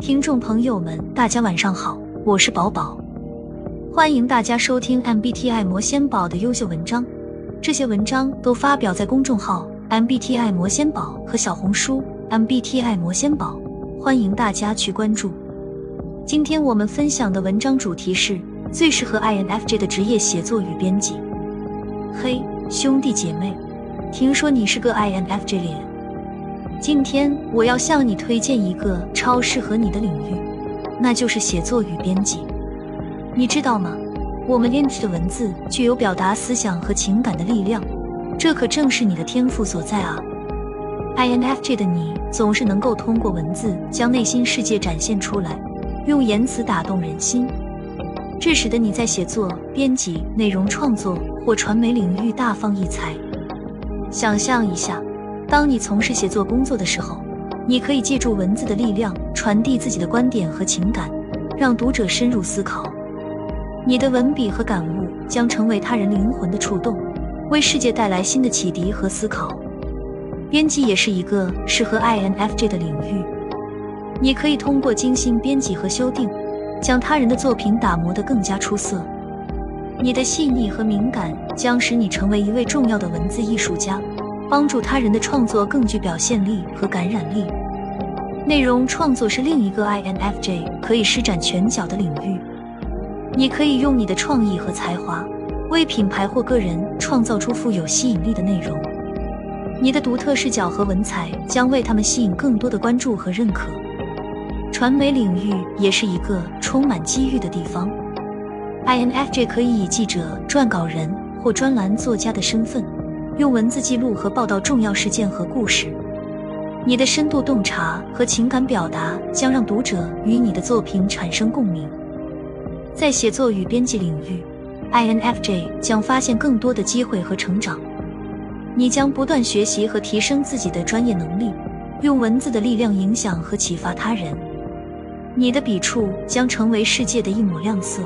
听众朋友们，大家晚上好，我是宝宝，欢迎大家收听 MBTI 魔仙宝的优秀文章。这些文章都发表在公众号 MBTI 魔仙宝和小红书 MBTI 魔仙宝，欢迎大家去关注。今天我们分享的文章主题是最适合 INFJ 的职业写作与编辑。嘿，兄弟姐妹，听说你是个 INFJ 脸？今天我要向你推荐一个超适合你的领域，那就是写作与编辑。你知道吗？我们 INT 的文字具有表达思想和情感的力量，这可正是你的天赋所在啊！INFJ 的你总是能够通过文字将内心世界展现出来，用言辞打动人心，这使得你在写作、编辑、内容创作或传媒领域大放异彩。想象一下。当你从事写作工作的时候，你可以借助文字的力量传递自己的观点和情感，让读者深入思考。你的文笔和感悟将成为他人灵魂的触动，为世界带来新的启迪和思考。编辑也是一个适合 INFJ 的领域，你可以通过精心编辑和修订，将他人的作品打磨得更加出色。你的细腻和敏感将使你成为一位重要的文字艺术家。帮助他人的创作更具表现力和感染力。内容创作是另一个 INFJ 可以施展拳脚的领域。你可以用你的创意和才华，为品牌或个人创造出富有吸引力的内容。你的独特视角和文采将为他们吸引更多的关注和认可。传媒领域也是一个充满机遇的地方。INFJ 可以以记者、撰稿人或专栏作家的身份。用文字记录和报道重要事件和故事，你的深度洞察和情感表达将让读者与你的作品产生共鸣。在写作与编辑领域，INFJ 将发现更多的机会和成长。你将不断学习和提升自己的专业能力，用文字的力量影响和启发他人。你的笔触将成为世界的一抹亮色。